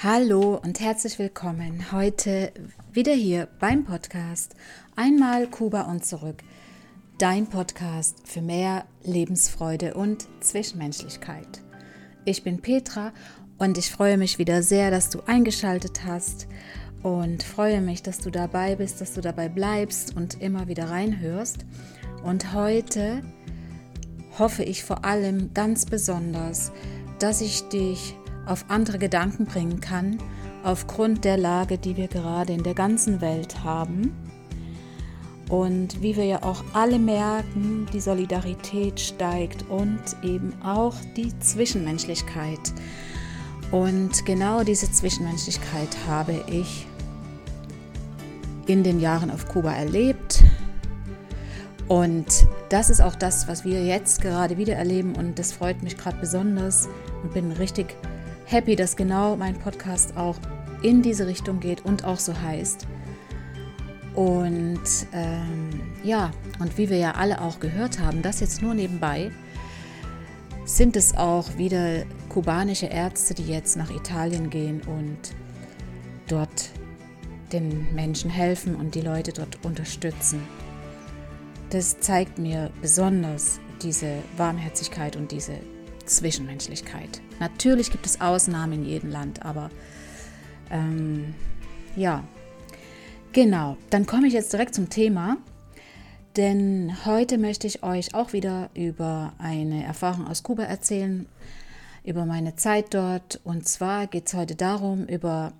Hallo und herzlich willkommen heute wieder hier beim Podcast Einmal Kuba und zurück. Dein Podcast für mehr Lebensfreude und Zwischenmenschlichkeit. Ich bin Petra und ich freue mich wieder sehr, dass du eingeschaltet hast und freue mich, dass du dabei bist, dass du dabei bleibst und immer wieder reinhörst. Und heute hoffe ich vor allem ganz besonders, dass ich dich auf andere Gedanken bringen kann, aufgrund der Lage, die wir gerade in der ganzen Welt haben. Und wie wir ja auch alle merken, die Solidarität steigt und eben auch die Zwischenmenschlichkeit. Und genau diese Zwischenmenschlichkeit habe ich in den Jahren auf Kuba erlebt. Und das ist auch das, was wir jetzt gerade wieder erleben. Und das freut mich gerade besonders und bin richtig happy, dass genau mein Podcast auch in diese Richtung geht und auch so heißt. Und ähm, ja, und wie wir ja alle auch gehört haben, das jetzt nur nebenbei, sind es auch wieder kubanische Ärzte, die jetzt nach Italien gehen und dort den Menschen helfen und die Leute dort unterstützen. Das zeigt mir besonders diese Warmherzigkeit und diese Zwischenmenschlichkeit. Natürlich gibt es Ausnahmen in jedem Land, aber ähm, ja, genau. Dann komme ich jetzt direkt zum Thema, denn heute möchte ich euch auch wieder über eine Erfahrung aus Kuba erzählen, über meine Zeit dort. Und zwar geht es heute darum, über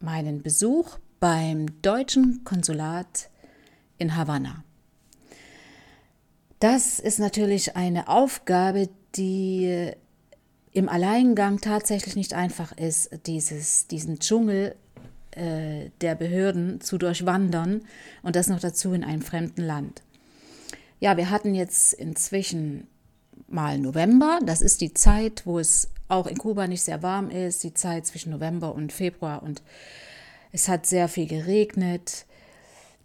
meinen Besuch beim deutschen Konsulat in Havanna. Das ist natürlich eine Aufgabe, die im Alleingang tatsächlich nicht einfach ist, dieses, diesen Dschungel äh, der Behörden zu durchwandern und das noch dazu in einem fremden Land. Ja, wir hatten jetzt inzwischen mal November, das ist die Zeit, wo es auch in Kuba nicht sehr warm ist, die Zeit zwischen November und Februar und es hat sehr viel geregnet.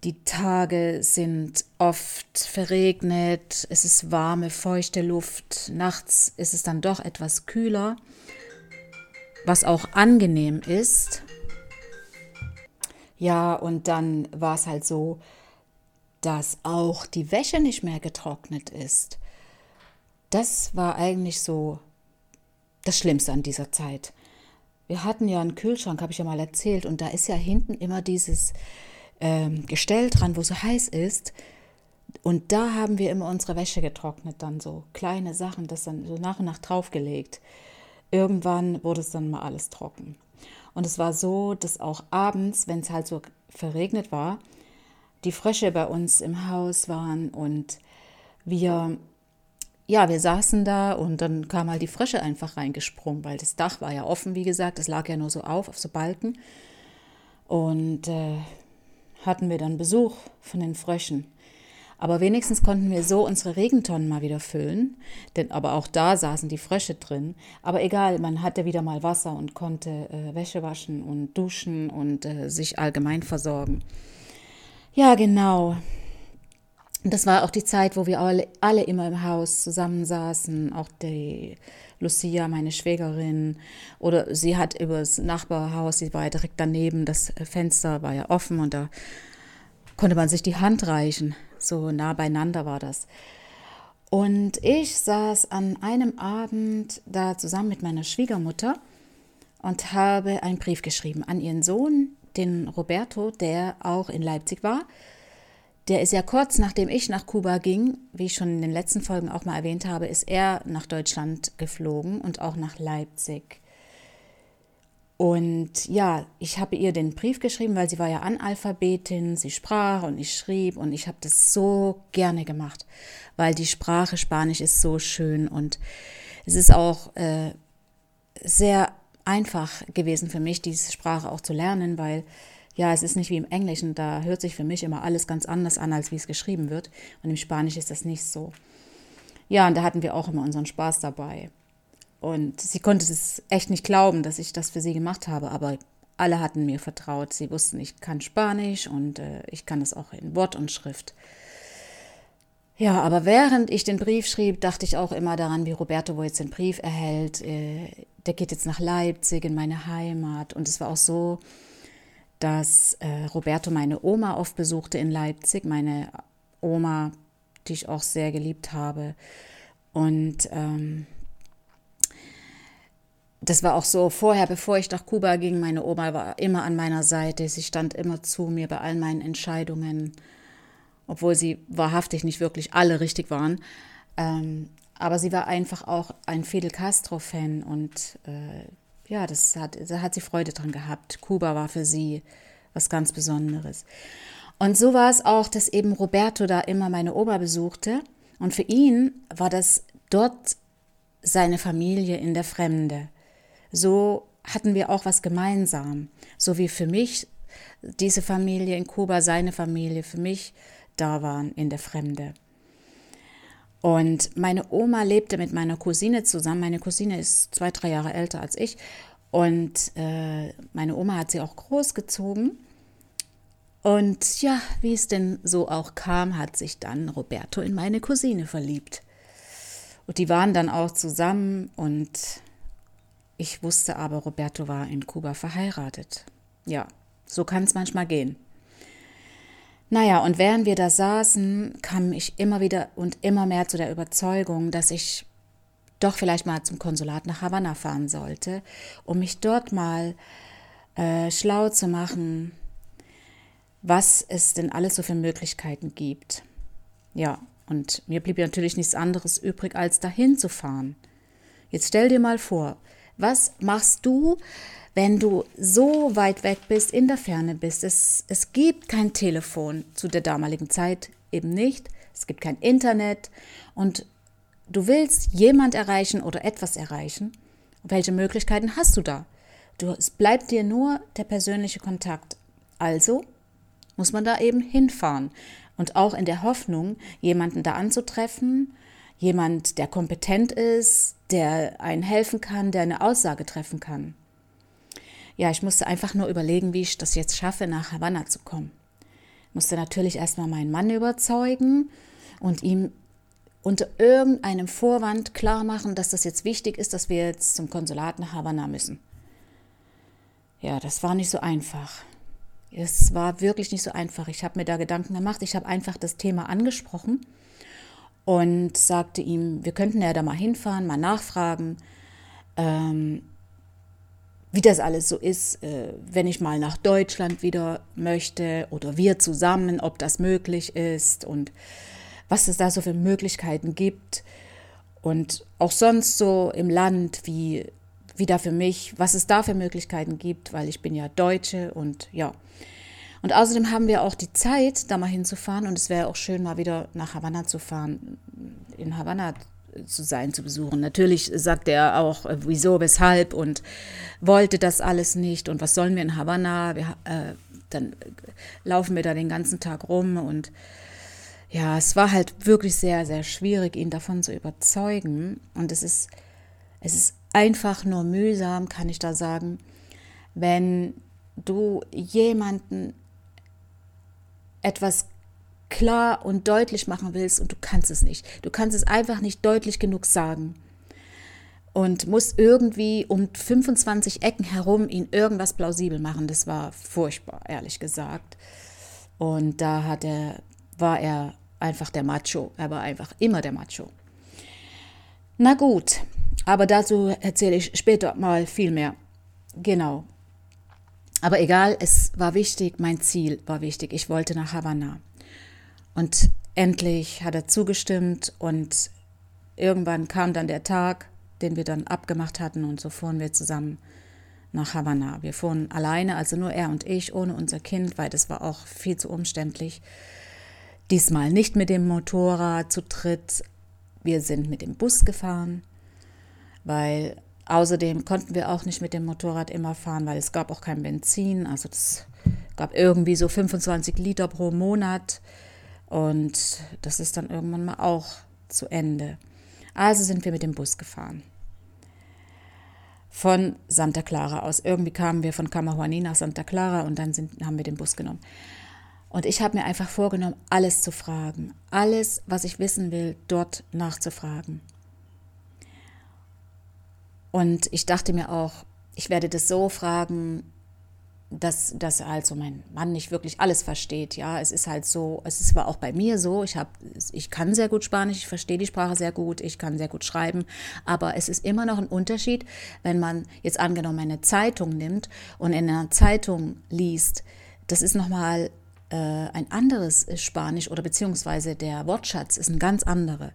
Die Tage sind oft verregnet, es ist warme, feuchte Luft, nachts ist es dann doch etwas kühler, was auch angenehm ist. Ja, und dann war es halt so, dass auch die Wäsche nicht mehr getrocknet ist. Das war eigentlich so das Schlimmste an dieser Zeit. Wir hatten ja einen Kühlschrank, habe ich ja mal erzählt, und da ist ja hinten immer dieses ähm, Gestell dran, wo so heiß ist. Und da haben wir immer unsere Wäsche getrocknet, dann so kleine Sachen, das dann so nach und nach draufgelegt. Irgendwann wurde es dann mal alles trocken. Und es war so, dass auch abends, wenn es halt so verregnet war, die Frösche bei uns im Haus waren und wir, ja, wir saßen da und dann kam halt die Frösche einfach reingesprungen, weil das Dach war ja offen, wie gesagt, das lag ja nur so auf, auf so Balken. Und äh, hatten wir dann Besuch von den Fröschen. Aber wenigstens konnten wir so unsere Regentonnen mal wieder füllen, denn aber auch da saßen die Frösche drin. Aber egal, man hatte wieder mal Wasser und konnte äh, Wäsche waschen und duschen und äh, sich allgemein versorgen. Ja, genau. Das war auch die Zeit, wo wir alle, alle immer im Haus zusammensaßen, auch die Lucia, meine Schwägerin, oder sie hat übers Nachbarhaus, sie war ja direkt daneben, das Fenster war ja offen und da konnte man sich die Hand reichen. So nah beieinander war das. Und ich saß an einem Abend da zusammen mit meiner Schwiegermutter und habe einen Brief geschrieben an ihren Sohn, den Roberto, der auch in Leipzig war der ist ja kurz nachdem ich nach Kuba ging, wie ich schon in den letzten Folgen auch mal erwähnt habe, ist er nach Deutschland geflogen und auch nach Leipzig. Und ja, ich habe ihr den Brief geschrieben, weil sie war ja Analphabetin, sie sprach und ich schrieb und ich habe das so gerne gemacht, weil die Sprache Spanisch ist so schön und es ist auch äh, sehr einfach gewesen für mich, diese Sprache auch zu lernen, weil ja, es ist nicht wie im Englischen, da hört sich für mich immer alles ganz anders an, als wie es geschrieben wird. Und im Spanisch ist das nicht so. Ja, und da hatten wir auch immer unseren Spaß dabei. Und sie konnte es echt nicht glauben, dass ich das für sie gemacht habe, aber alle hatten mir vertraut. Sie wussten, ich kann Spanisch und äh, ich kann es auch in Wort und Schrift. Ja, aber während ich den Brief schrieb, dachte ich auch immer daran, wie Roberto wo jetzt den Brief erhält. Äh, der geht jetzt nach Leipzig in meine Heimat. Und es war auch so, dass äh, Roberto meine Oma oft besuchte in Leipzig, meine Oma, die ich auch sehr geliebt habe. Und ähm, das war auch so vorher, bevor ich nach Kuba ging, meine Oma war immer an meiner Seite. Sie stand immer zu mir bei all meinen Entscheidungen, obwohl sie wahrhaftig nicht wirklich alle richtig waren. Ähm, aber sie war einfach auch ein Fidel Castro-Fan und äh, ja, das hat, da hat sie Freude dran gehabt. Kuba war für sie was ganz Besonderes. Und so war es auch, dass eben Roberto da immer meine Oma besuchte. Und für ihn war das dort seine Familie in der Fremde. So hatten wir auch was gemeinsam. So wie für mich diese Familie in Kuba, seine Familie für mich da waren in der Fremde. Und meine Oma lebte mit meiner Cousine zusammen. Meine Cousine ist zwei, drei Jahre älter als ich. Und äh, meine Oma hat sie auch großgezogen. Und ja, wie es denn so auch kam, hat sich dann Roberto in meine Cousine verliebt. Und die waren dann auch zusammen und ich wusste aber, Roberto war in Kuba verheiratet. Ja, so kann es manchmal gehen. Naja, und während wir da saßen, kam ich immer wieder und immer mehr zu der Überzeugung, dass ich doch vielleicht mal zum Konsulat nach Havanna fahren sollte, um mich dort mal äh, schlau zu machen, was es denn alles so für Möglichkeiten gibt. Ja, und mir blieb natürlich nichts anderes übrig, als dahin zu fahren. Jetzt stell dir mal vor, was machst du, wenn du so weit weg bist, in der Ferne bist. Es, es gibt kein Telefon zu der damaligen Zeit eben nicht. Es gibt kein Internet und du willst jemand erreichen oder etwas erreichen. Welche Möglichkeiten hast du da? Du, es bleibt dir nur der persönliche Kontakt. Also muss man da eben hinfahren und auch in der Hoffnung, jemanden da anzutreffen, jemand, der kompetent ist, der einen helfen kann, der eine Aussage treffen kann ja, ich musste einfach nur überlegen, wie ich das jetzt schaffe, nach Havanna zu kommen. Ich musste natürlich erstmal meinen Mann überzeugen und ihm unter irgendeinem Vorwand klar machen, dass das jetzt wichtig ist, dass wir jetzt zum Konsulat nach Havanna müssen. Ja, das war nicht so einfach. Es war wirklich nicht so einfach. Ich habe mir da Gedanken gemacht. Ich habe einfach das Thema angesprochen und sagte ihm, wir könnten ja da mal hinfahren, mal nachfragen. Ähm, wie das alles so ist, äh, wenn ich mal nach Deutschland wieder möchte oder wir zusammen, ob das möglich ist und was es da so für Möglichkeiten gibt und auch sonst so im Land, wie, wie da für mich, was es da für Möglichkeiten gibt, weil ich bin ja Deutsche und ja. Und außerdem haben wir auch die Zeit, da mal hinzufahren und es wäre auch schön, mal wieder nach Havanna zu fahren, in Havanna zu sein, zu besuchen. Natürlich sagt er auch, äh, wieso, weshalb und wollte das alles nicht und was sollen wir in Havanna? Wir, äh, dann laufen wir da den ganzen Tag rum und ja, es war halt wirklich sehr, sehr schwierig, ihn davon zu überzeugen. Und es ist, es ist einfach nur mühsam, kann ich da sagen, wenn du jemanden etwas klar und deutlich machen willst und du kannst es nicht. Du kannst es einfach nicht deutlich genug sagen. Und musst irgendwie um 25 Ecken herum ihn irgendwas plausibel machen. Das war furchtbar, ehrlich gesagt. Und da hat er, war er einfach der Macho. Er war einfach immer der Macho. Na gut, aber dazu erzähle ich später mal viel mehr. Genau. Aber egal, es war wichtig, mein Ziel war wichtig. Ich wollte nach Havanna. Und endlich hat er zugestimmt und irgendwann kam dann der Tag, den wir dann abgemacht hatten und so fuhren wir zusammen nach Havanna. Wir fuhren alleine, also nur er und ich, ohne unser Kind, weil das war auch viel zu umständlich. Diesmal nicht mit dem Motorrad zu dritt. Wir sind mit dem Bus gefahren, weil außerdem konnten wir auch nicht mit dem Motorrad immer fahren, weil es gab auch kein Benzin. Also es gab irgendwie so 25 Liter pro Monat. Und das ist dann irgendwann mal auch zu Ende. Also sind wir mit dem Bus gefahren. Von Santa Clara aus. Irgendwie kamen wir von Camahuani nach Santa Clara und dann sind, haben wir den Bus genommen. Und ich habe mir einfach vorgenommen, alles zu fragen. Alles, was ich wissen will, dort nachzufragen. Und ich dachte mir auch, ich werde das so fragen, dass, dass also mein Mann nicht wirklich alles versteht. Ja, es ist halt so, es ist aber auch bei mir so, ich, hab, ich kann sehr gut Spanisch, ich verstehe die Sprache sehr gut, ich kann sehr gut schreiben, aber es ist immer noch ein Unterschied, wenn man jetzt angenommen eine Zeitung nimmt und in einer Zeitung liest, das ist nochmal äh, ein anderes Spanisch oder beziehungsweise der Wortschatz ist ein ganz anderer.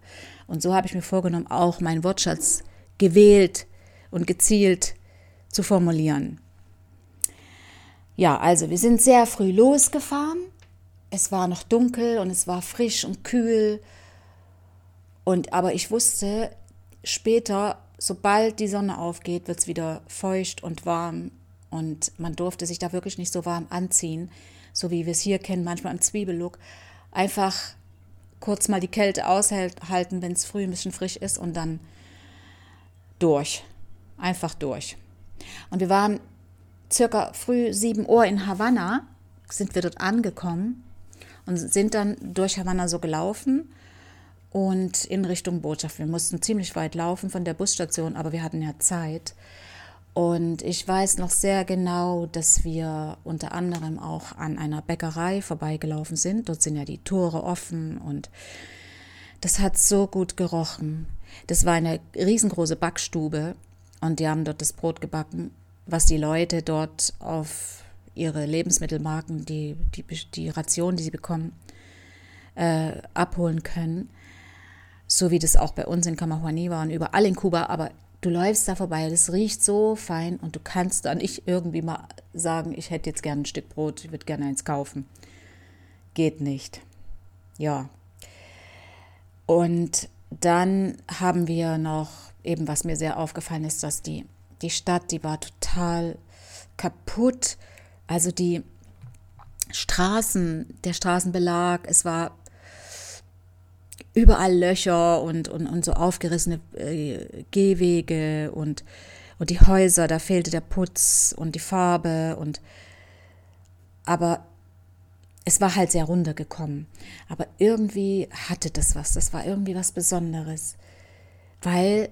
Und so habe ich mir vorgenommen, auch meinen Wortschatz gewählt und gezielt zu formulieren. Ja, also wir sind sehr früh losgefahren. Es war noch dunkel und es war frisch und kühl. Und aber ich wusste, später, sobald die Sonne aufgeht, wird es wieder feucht und warm. Und man durfte sich da wirklich nicht so warm anziehen, so wie wir es hier kennen, manchmal im Zwiebellook. Einfach kurz mal die Kälte aushalten, wenn es früh ein bisschen frisch ist und dann durch. Einfach durch. Und wir waren circa früh 7 Uhr in Havanna, sind wir dort angekommen und sind dann durch Havanna so gelaufen und in Richtung Botschaft. Wir mussten ziemlich weit laufen von der Busstation, aber wir hatten ja Zeit. Und ich weiß noch sehr genau, dass wir unter anderem auch an einer Bäckerei vorbeigelaufen sind. Dort sind ja die Tore offen und das hat so gut gerochen. Das war eine riesengroße Backstube und die haben dort das Brot gebacken was die Leute dort auf ihre Lebensmittelmarken, die, die, die Ration, die sie bekommen, äh, abholen können. So wie das auch bei uns in Camahuani war und überall in Kuba. Aber du läufst da vorbei, das riecht so fein und du kannst dann nicht irgendwie mal sagen, ich hätte jetzt gerne ein Stück Brot, ich würde gerne eins kaufen. Geht nicht. Ja. Und dann haben wir noch eben, was mir sehr aufgefallen ist, dass die die Stadt, die war total kaputt. Also die Straßen, der Straßenbelag, es war überall Löcher und, und, und so aufgerissene äh, Gehwege und, und die Häuser, da fehlte der Putz und die Farbe und aber es war halt sehr runtergekommen. Aber irgendwie hatte das was, das war irgendwie was Besonderes, weil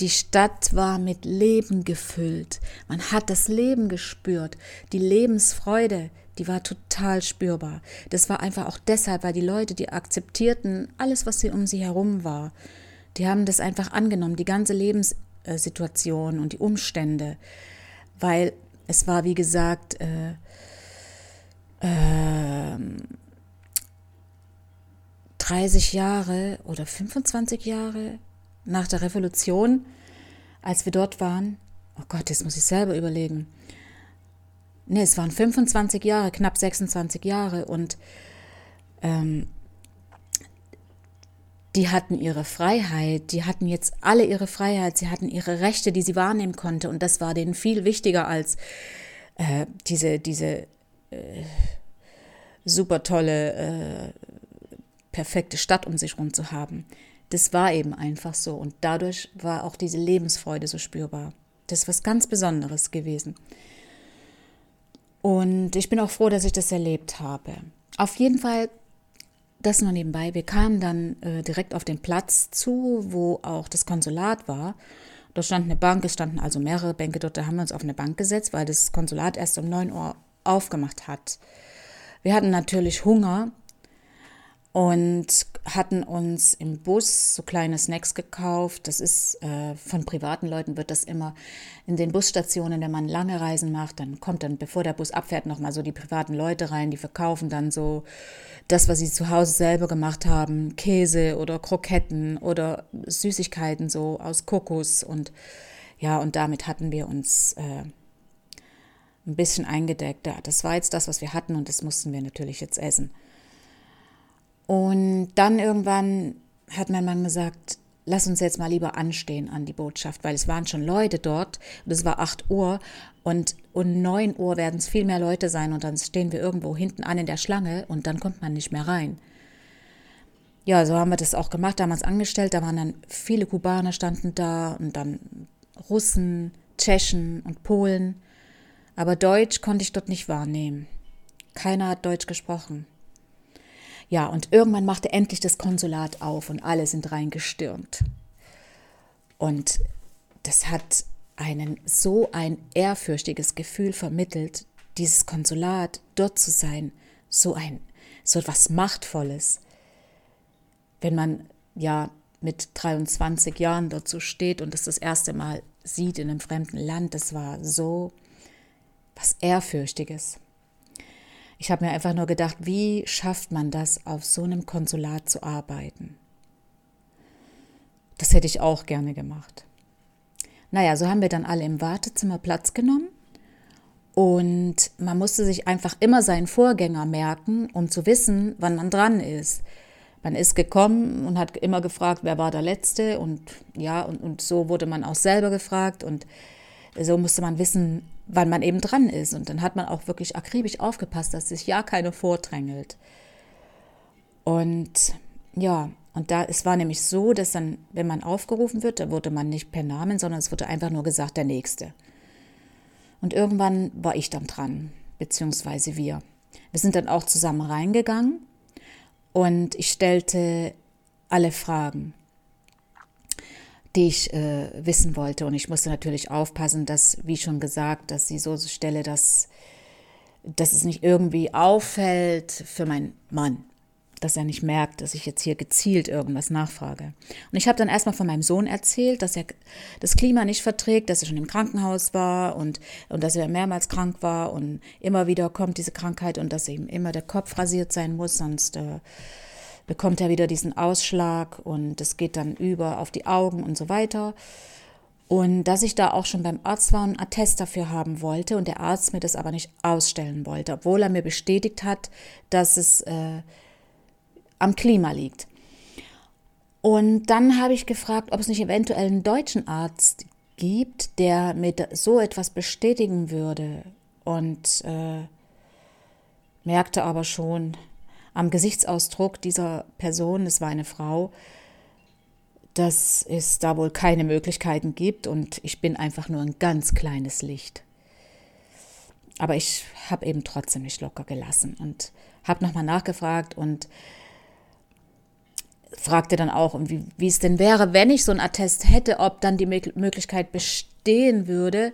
die Stadt war mit Leben gefüllt. Man hat das Leben gespürt. Die Lebensfreude, die war total spürbar. Das war einfach auch deshalb, weil die Leute, die akzeptierten alles, was sie um sie herum war. Die haben das einfach angenommen, die ganze Lebenssituation und die Umstände. Weil es war, wie gesagt, äh, äh, 30 Jahre oder 25 Jahre nach der Revolution, als wir dort waren, oh Gott, jetzt muss ich selber überlegen. Ne, es waren 25 Jahre, knapp 26 Jahre und ähm, die hatten ihre Freiheit, die hatten jetzt alle ihre Freiheit, sie hatten ihre Rechte, die sie wahrnehmen konnte und das war denen viel wichtiger als äh, diese, diese äh, super tolle, äh, perfekte Stadt um sich herum zu haben. Das war eben einfach so und dadurch war auch diese Lebensfreude so spürbar. Das ist was ganz Besonderes gewesen. Und ich bin auch froh, dass ich das erlebt habe. Auf jeden Fall, das nur nebenbei, wir kamen dann äh, direkt auf den Platz zu, wo auch das Konsulat war. Dort stand eine Bank, es standen also mehrere Bänke dort, da haben wir uns auf eine Bank gesetzt, weil das Konsulat erst um 9 Uhr aufgemacht hat. Wir hatten natürlich Hunger und hatten uns im Bus so kleine Snacks gekauft. Das ist äh, von privaten Leuten wird das immer in den Busstationen, wenn man lange Reisen macht, dann kommt dann, bevor der Bus abfährt, nochmal so die privaten Leute rein, die verkaufen dann so das, was sie zu Hause selber gemacht haben, Käse oder Kroketten oder Süßigkeiten so aus Kokos und ja, und damit hatten wir uns äh, ein bisschen eingedeckt. Das war jetzt das, was wir hatten und das mussten wir natürlich jetzt essen. Und dann irgendwann hat mein Mann gesagt, lass uns jetzt mal lieber anstehen an die Botschaft, weil es waren schon Leute dort und es war 8 Uhr und um 9 Uhr werden es viel mehr Leute sein und dann stehen wir irgendwo hinten an in der Schlange und dann kommt man nicht mehr rein. Ja, so haben wir das auch gemacht, damals angestellt, da waren dann viele Kubaner standen da und dann Russen, Tschechen und Polen, aber Deutsch konnte ich dort nicht wahrnehmen. Keiner hat Deutsch gesprochen. Ja, und irgendwann machte endlich das Konsulat auf und alle sind reingestürmt. Und das hat einen so ein ehrfürchtiges Gefühl vermittelt, dieses Konsulat, dort zu sein, so ein, so etwas Machtvolles. Wenn man ja mit 23 Jahren dazu steht und das das erste Mal sieht in einem fremden Land, das war so was Ehrfürchtiges. Ich habe mir einfach nur gedacht, wie schafft man das, auf so einem Konsulat zu arbeiten? Das hätte ich auch gerne gemacht. Naja, so haben wir dann alle im Wartezimmer Platz genommen und man musste sich einfach immer seinen Vorgänger merken, um zu wissen, wann man dran ist. Man ist gekommen und hat immer gefragt, wer war der Letzte und ja, und, und so wurde man auch selber gefragt und so musste man wissen, wann man eben dran ist. Und dann hat man auch wirklich akribisch aufgepasst, dass sich ja keiner vordrängelt. Und ja, und da, es war nämlich so, dass dann, wenn man aufgerufen wird, da wurde man nicht per Namen, sondern es wurde einfach nur gesagt, der Nächste. Und irgendwann war ich dann dran, beziehungsweise wir. Wir sind dann auch zusammen reingegangen und ich stellte alle Fragen die ich äh, wissen wollte. Und ich musste natürlich aufpassen, dass, wie schon gesagt, dass sie so stelle, dass, dass es nicht irgendwie auffällt für meinen Mann, dass er nicht merkt, dass ich jetzt hier gezielt irgendwas nachfrage. Und ich habe dann erstmal von meinem Sohn erzählt, dass er das Klima nicht verträgt, dass er schon im Krankenhaus war und, und dass er mehrmals krank war und immer wieder kommt diese Krankheit und dass ihm immer der Kopf rasiert sein muss, sonst äh, bekommt er wieder diesen Ausschlag und es geht dann über auf die Augen und so weiter. Und dass ich da auch schon beim Arzt war und einen Attest dafür haben wollte und der Arzt mir das aber nicht ausstellen wollte, obwohl er mir bestätigt hat, dass es äh, am Klima liegt. Und dann habe ich gefragt, ob es nicht eventuell einen deutschen Arzt gibt, der mir so etwas bestätigen würde. Und äh, merkte aber schon, am Gesichtsausdruck dieser Person, es war eine Frau, dass es da wohl keine Möglichkeiten gibt und ich bin einfach nur ein ganz kleines Licht. Aber ich habe eben trotzdem nicht locker gelassen und habe nochmal nachgefragt und fragte dann auch, wie, wie es denn wäre, wenn ich so ein Attest hätte, ob dann die Möglichkeit bestehen würde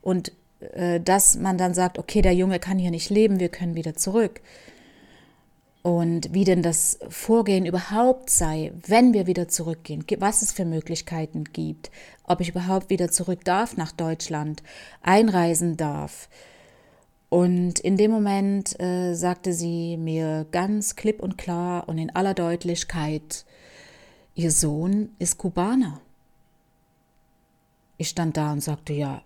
und äh, dass man dann sagt, okay, der Junge kann hier nicht leben, wir können wieder zurück und wie denn das Vorgehen überhaupt sei, wenn wir wieder zurückgehen, was es für Möglichkeiten gibt, ob ich überhaupt wieder zurück darf nach Deutschland, einreisen darf. Und in dem Moment äh, sagte sie mir ganz klipp und klar und in aller Deutlichkeit, ihr Sohn ist Kubaner. Ich stand da und sagte, ja,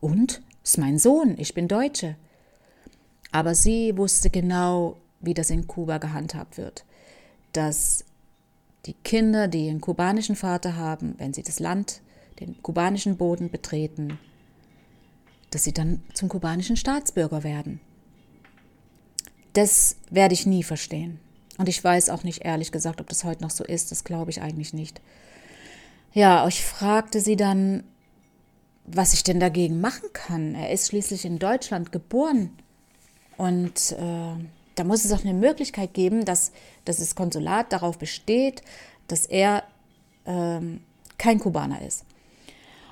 und? Ist mein Sohn, ich bin Deutsche. Aber sie wusste genau, wie das in Kuba gehandhabt wird. Dass die Kinder, die einen kubanischen Vater haben, wenn sie das Land, den kubanischen Boden betreten, dass sie dann zum kubanischen Staatsbürger werden. Das werde ich nie verstehen. Und ich weiß auch nicht ehrlich gesagt, ob das heute noch so ist. Das glaube ich eigentlich nicht. Ja, ich fragte sie dann, was ich denn dagegen machen kann. Er ist schließlich in Deutschland geboren. Und äh, da muss es auch eine Möglichkeit geben, dass, dass das Konsulat darauf besteht, dass er ähm, kein Kubaner ist.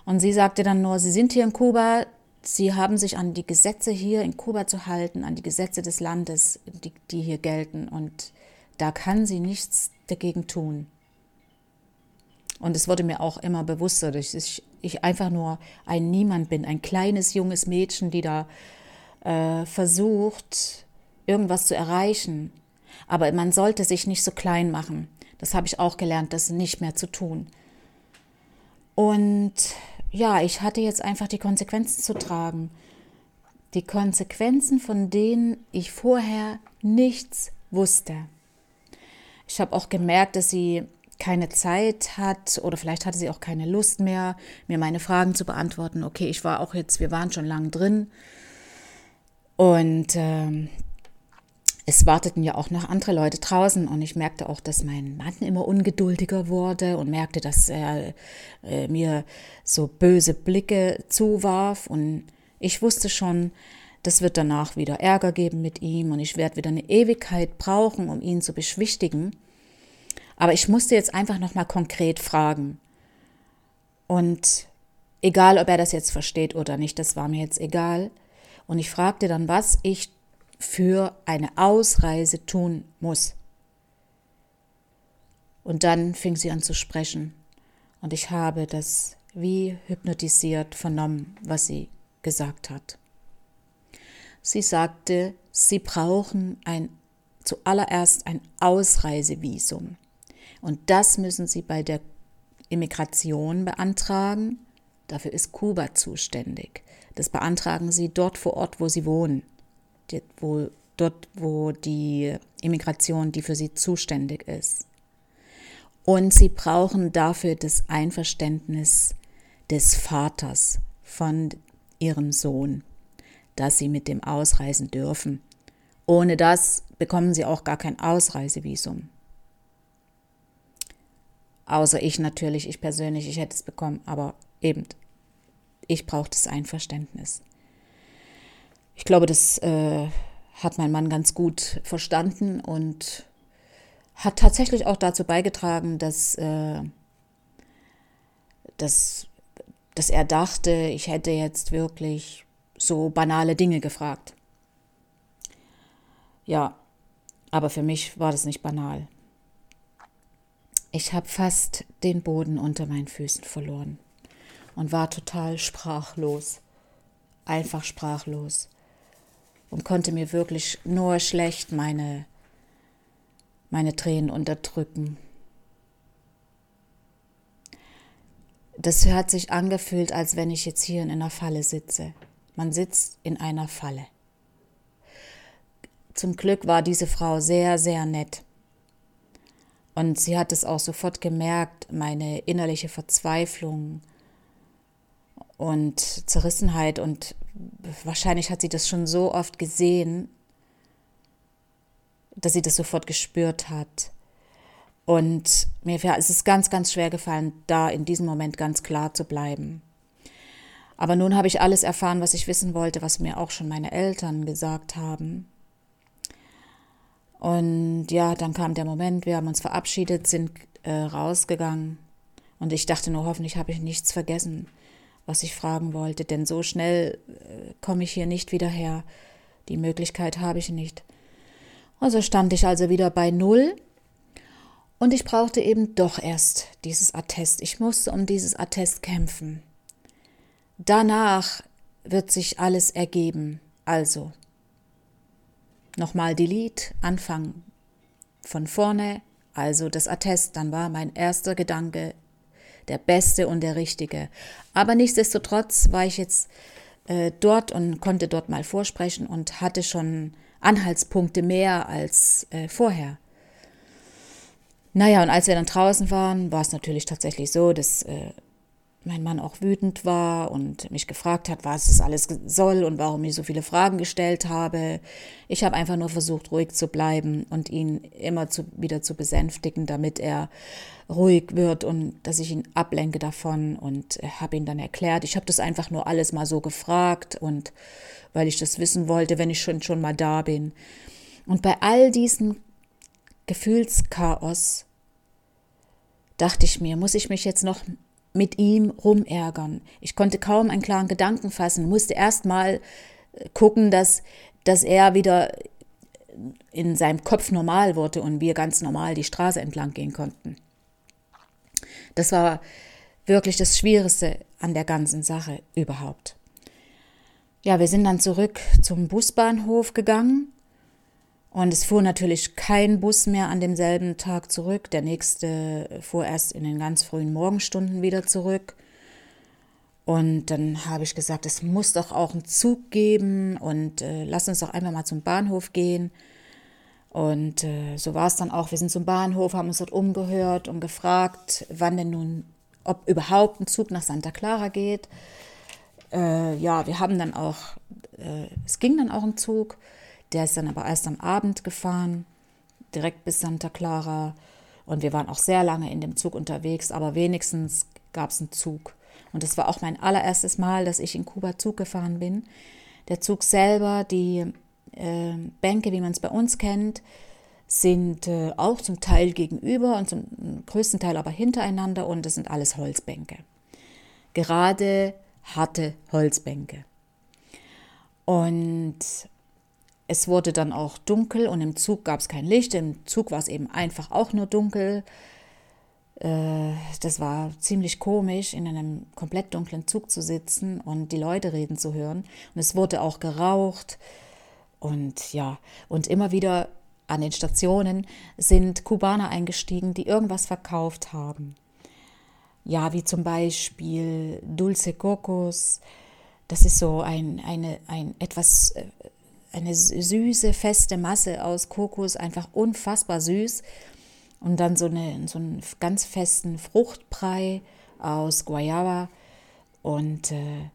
Und sie sagte dann nur, sie sind hier in Kuba, sie haben sich an die Gesetze hier in Kuba zu halten, an die Gesetze des Landes, die, die hier gelten. Und da kann sie nichts dagegen tun. Und es wurde mir auch immer bewusster, dass ich, ich einfach nur ein Niemand bin, ein kleines junges Mädchen, die da äh, versucht, irgendwas zu erreichen. Aber man sollte sich nicht so klein machen. Das habe ich auch gelernt, das nicht mehr zu tun. Und ja, ich hatte jetzt einfach die Konsequenzen zu tragen. Die Konsequenzen, von denen ich vorher nichts wusste. Ich habe auch gemerkt, dass sie keine Zeit hat oder vielleicht hatte sie auch keine Lust mehr, mir meine Fragen zu beantworten. Okay, ich war auch jetzt, wir waren schon lang drin. Und ähm, es warteten ja auch noch andere Leute draußen und ich merkte auch, dass mein Mann immer ungeduldiger wurde und merkte, dass er äh, mir so böse Blicke zuwarf und ich wusste schon, das wird danach wieder Ärger geben mit ihm und ich werde wieder eine Ewigkeit brauchen, um ihn zu beschwichtigen. Aber ich musste jetzt einfach noch mal konkret fragen. Und egal ob er das jetzt versteht oder nicht, das war mir jetzt egal. Und ich fragte dann, was ich für eine Ausreise tun muss. Und dann fing sie an zu sprechen. Und ich habe das wie hypnotisiert vernommen, was sie gesagt hat. Sie sagte, sie brauchen ein, zuallererst ein Ausreisevisum. Und das müssen sie bei der Immigration beantragen. Dafür ist Kuba zuständig. Das beantragen sie dort vor Ort, wo sie wohnen. Wo, dort, wo die Immigration, die für sie zuständig ist. Und sie brauchen dafür das Einverständnis des Vaters von ihrem Sohn, dass sie mit dem ausreisen dürfen. Ohne das bekommen sie auch gar kein Ausreisevisum. Außer ich natürlich, ich persönlich, ich hätte es bekommen, aber eben, ich brauche das Einverständnis. Ich glaube, das äh, hat mein Mann ganz gut verstanden und hat tatsächlich auch dazu beigetragen, dass, äh, dass, dass er dachte, ich hätte jetzt wirklich so banale Dinge gefragt. Ja, aber für mich war das nicht banal. Ich habe fast den Boden unter meinen Füßen verloren und war total sprachlos, einfach sprachlos und konnte mir wirklich nur schlecht meine meine Tränen unterdrücken. Das hat sich angefühlt, als wenn ich jetzt hier in einer Falle sitze. Man sitzt in einer Falle. Zum Glück war diese Frau sehr, sehr nett. Und sie hat es auch sofort gemerkt, meine innerliche Verzweiflung und Zerrissenheit. Und wahrscheinlich hat sie das schon so oft gesehen, dass sie das sofort gespürt hat. Und mir ist es ganz, ganz schwer gefallen, da in diesem Moment ganz klar zu bleiben. Aber nun habe ich alles erfahren, was ich wissen wollte, was mir auch schon meine Eltern gesagt haben. Und ja, dann kam der Moment, wir haben uns verabschiedet, sind äh, rausgegangen. Und ich dachte nur, hoffentlich habe ich nichts vergessen, was ich fragen wollte, denn so schnell äh, komme ich hier nicht wieder her. Die Möglichkeit habe ich nicht. Also stand ich also wieder bei Null und ich brauchte eben doch erst dieses Attest. Ich musste um dieses Attest kämpfen. Danach wird sich alles ergeben. Also nochmal Delete, Anfang von vorne, also das Attest. Dann war mein erster Gedanke der beste und der richtige. Aber nichtsdestotrotz war ich jetzt äh, dort und konnte dort mal vorsprechen und hatte schon Anhaltspunkte mehr als äh, vorher. Naja, und als wir dann draußen waren, war es natürlich tatsächlich so, dass äh, mein Mann auch wütend war und mich gefragt hat, was es alles soll und warum ich so viele Fragen gestellt habe. Ich habe einfach nur versucht, ruhig zu bleiben und ihn immer zu, wieder zu besänftigen, damit er ruhig wird und dass ich ihn ablenke davon und äh, habe ihn dann erklärt. Ich habe das einfach nur alles mal so gefragt und weil ich das wissen wollte, wenn ich schon, schon mal da bin. Und bei all diesem Gefühlschaos dachte ich mir, muss ich mich jetzt noch mit ihm rumärgern. Ich konnte kaum einen klaren Gedanken fassen, musste erst mal äh, gucken, dass, dass er wieder in seinem Kopf normal wurde und wir ganz normal die Straße entlang gehen konnten. Das war wirklich das Schwierigste an der ganzen Sache überhaupt. Ja, wir sind dann zurück zum Busbahnhof gegangen und es fuhr natürlich kein Bus mehr an demselben Tag zurück. Der nächste fuhr erst in den ganz frühen Morgenstunden wieder zurück. Und dann habe ich gesagt, es muss doch auch einen Zug geben und äh, lass uns doch einfach mal zum Bahnhof gehen. Und äh, so war es dann auch. Wir sind zum Bahnhof, haben uns dort umgehört und gefragt, wann denn nun, ob überhaupt ein Zug nach Santa Clara geht. Äh, ja, wir haben dann auch, äh, es ging dann auch ein Zug, der ist dann aber erst am Abend gefahren, direkt bis Santa Clara. Und wir waren auch sehr lange in dem Zug unterwegs, aber wenigstens gab es einen Zug. Und es war auch mein allererstes Mal, dass ich in Kuba Zug gefahren bin. Der Zug selber, die äh, Bänke, wie man es bei uns kennt, sind äh, auch zum Teil gegenüber und zum größten Teil aber hintereinander und es sind alles Holzbänke gerade harte Holzbänke. Und es wurde dann auch dunkel und im Zug gab es kein Licht. Im Zug war es eben einfach auch nur dunkel. Äh, das war ziemlich komisch, in einem komplett dunklen Zug zu sitzen und die Leute reden zu hören. Und es wurde auch geraucht. Und ja, und immer wieder an den Stationen sind Kubaner eingestiegen, die irgendwas verkauft haben. Ja, wie zum Beispiel Dulce Cocos. Das ist so ein, eine, ein etwas, äh, eine süße, feste Masse aus Kokos, einfach unfassbar süß. Und dann so, eine, so einen ganz festen Fruchtbrei aus Guayaba und äh,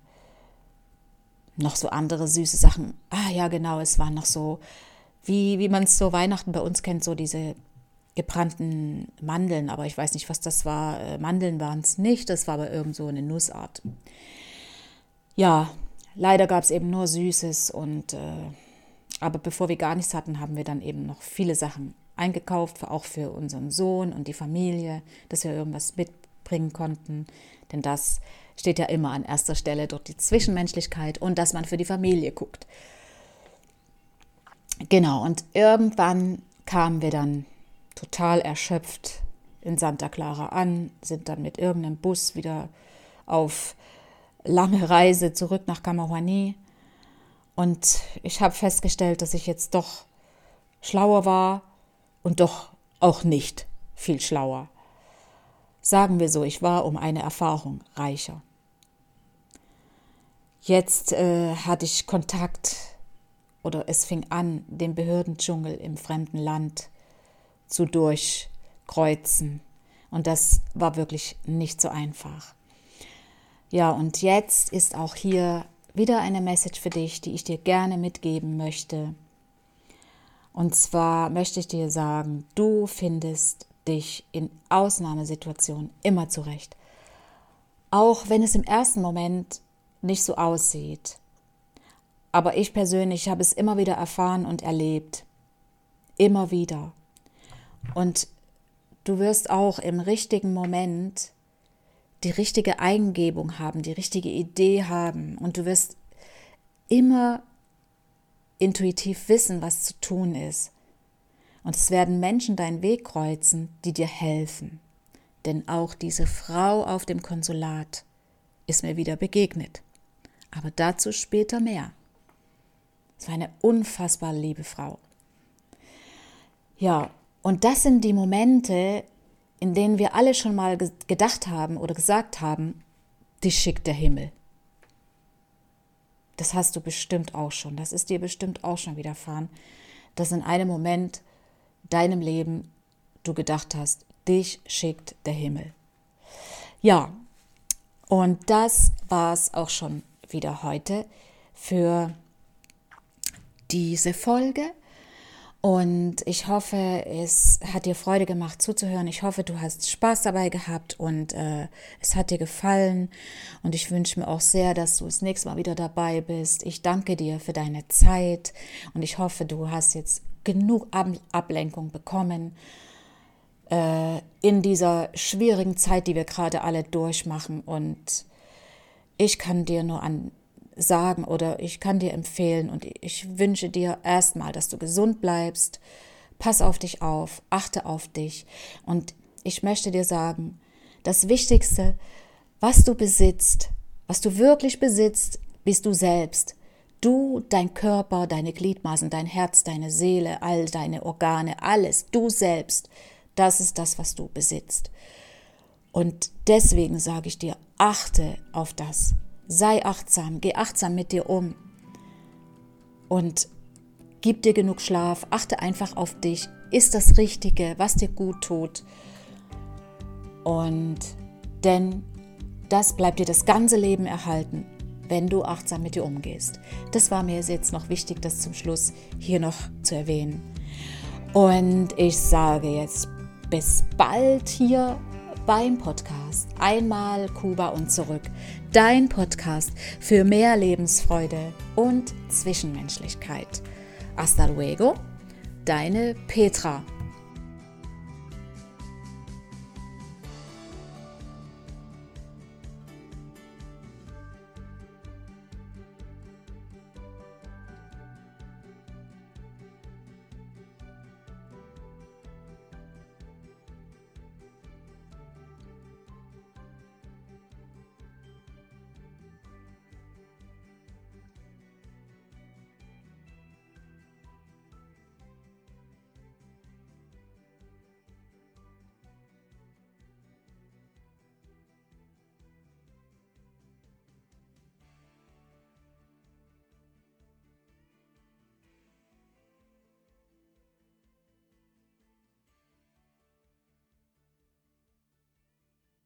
noch so andere süße Sachen. Ah ja, genau, es waren noch so, wie, wie man es so Weihnachten bei uns kennt, so diese gebrannten Mandeln, aber ich weiß nicht, was das war. Äh, Mandeln waren es nicht, das war aber irgend so eine Nussart. Ja, leider gab es eben nur Süßes und äh, aber bevor wir gar nichts hatten, haben wir dann eben noch viele Sachen eingekauft, auch für unseren Sohn und die Familie, dass wir irgendwas mitbringen konnten. Denn das steht ja immer an erster Stelle durch die Zwischenmenschlichkeit und dass man für die Familie guckt. Genau, und irgendwann kamen wir dann total erschöpft in Santa Clara an, sind dann mit irgendeinem Bus wieder auf lange Reise zurück nach Camahuani. Und ich habe festgestellt, dass ich jetzt doch schlauer war und doch auch nicht viel schlauer. Sagen wir so, ich war um eine Erfahrung reicher. Jetzt äh, hatte ich Kontakt oder es fing an, den Behördendschungel im fremden Land zu durchkreuzen. Und das war wirklich nicht so einfach. Ja, und jetzt ist auch hier wieder eine Message für dich, die ich dir gerne mitgeben möchte. Und zwar möchte ich dir sagen, du findest dich in Ausnahmesituationen immer zurecht. Auch wenn es im ersten Moment nicht so aussieht. Aber ich persönlich habe es immer wieder erfahren und erlebt. Immer wieder. Und du wirst auch im richtigen Moment die richtige Eingebung haben, die richtige Idee haben. Und du wirst immer intuitiv wissen, was zu tun ist. Und es werden Menschen deinen Weg kreuzen, die dir helfen. Denn auch diese Frau auf dem Konsulat ist mir wieder begegnet. Aber dazu später mehr. Es war eine unfassbar liebe Frau. Ja, und das sind die Momente, in denen wir alle schon mal gedacht haben oder gesagt haben, dich schickt der Himmel. Das hast du bestimmt auch schon. Das ist dir bestimmt auch schon widerfahren, dass in einem Moment deinem Leben du gedacht hast, dich schickt der Himmel. Ja, und das war es auch schon wieder heute für diese Folge. Und ich hoffe, es hat dir Freude gemacht zuzuhören. Ich hoffe, du hast Spaß dabei gehabt und äh, es hat dir gefallen. Und ich wünsche mir auch sehr, dass du das nächste Mal wieder dabei bist. Ich danke dir für deine Zeit und ich hoffe, du hast jetzt genug Ab Ablenkung bekommen äh, in dieser schwierigen Zeit, die wir gerade alle durchmachen. Und ich kann dir nur an sagen oder ich kann dir empfehlen und ich wünsche dir erstmal, dass du gesund bleibst. Pass auf dich auf, achte auf dich und ich möchte dir sagen, das Wichtigste, was du besitzt, was du wirklich besitzt, bist du selbst. Du, dein Körper, deine Gliedmaßen, dein Herz, deine Seele, all deine Organe, alles, du selbst, das ist das, was du besitzt. Und deswegen sage ich dir, achte auf das. Sei achtsam, geh achtsam mit dir um und gib dir genug Schlaf, achte einfach auf dich, ist das Richtige, was dir gut tut. Und denn das bleibt dir das ganze Leben erhalten, wenn du achtsam mit dir umgehst. Das war mir jetzt noch wichtig, das zum Schluss hier noch zu erwähnen. Und ich sage jetzt bis bald hier beim Podcast Einmal Kuba und zurück. Dein Podcast für mehr Lebensfreude und Zwischenmenschlichkeit. Hasta luego, deine Petra.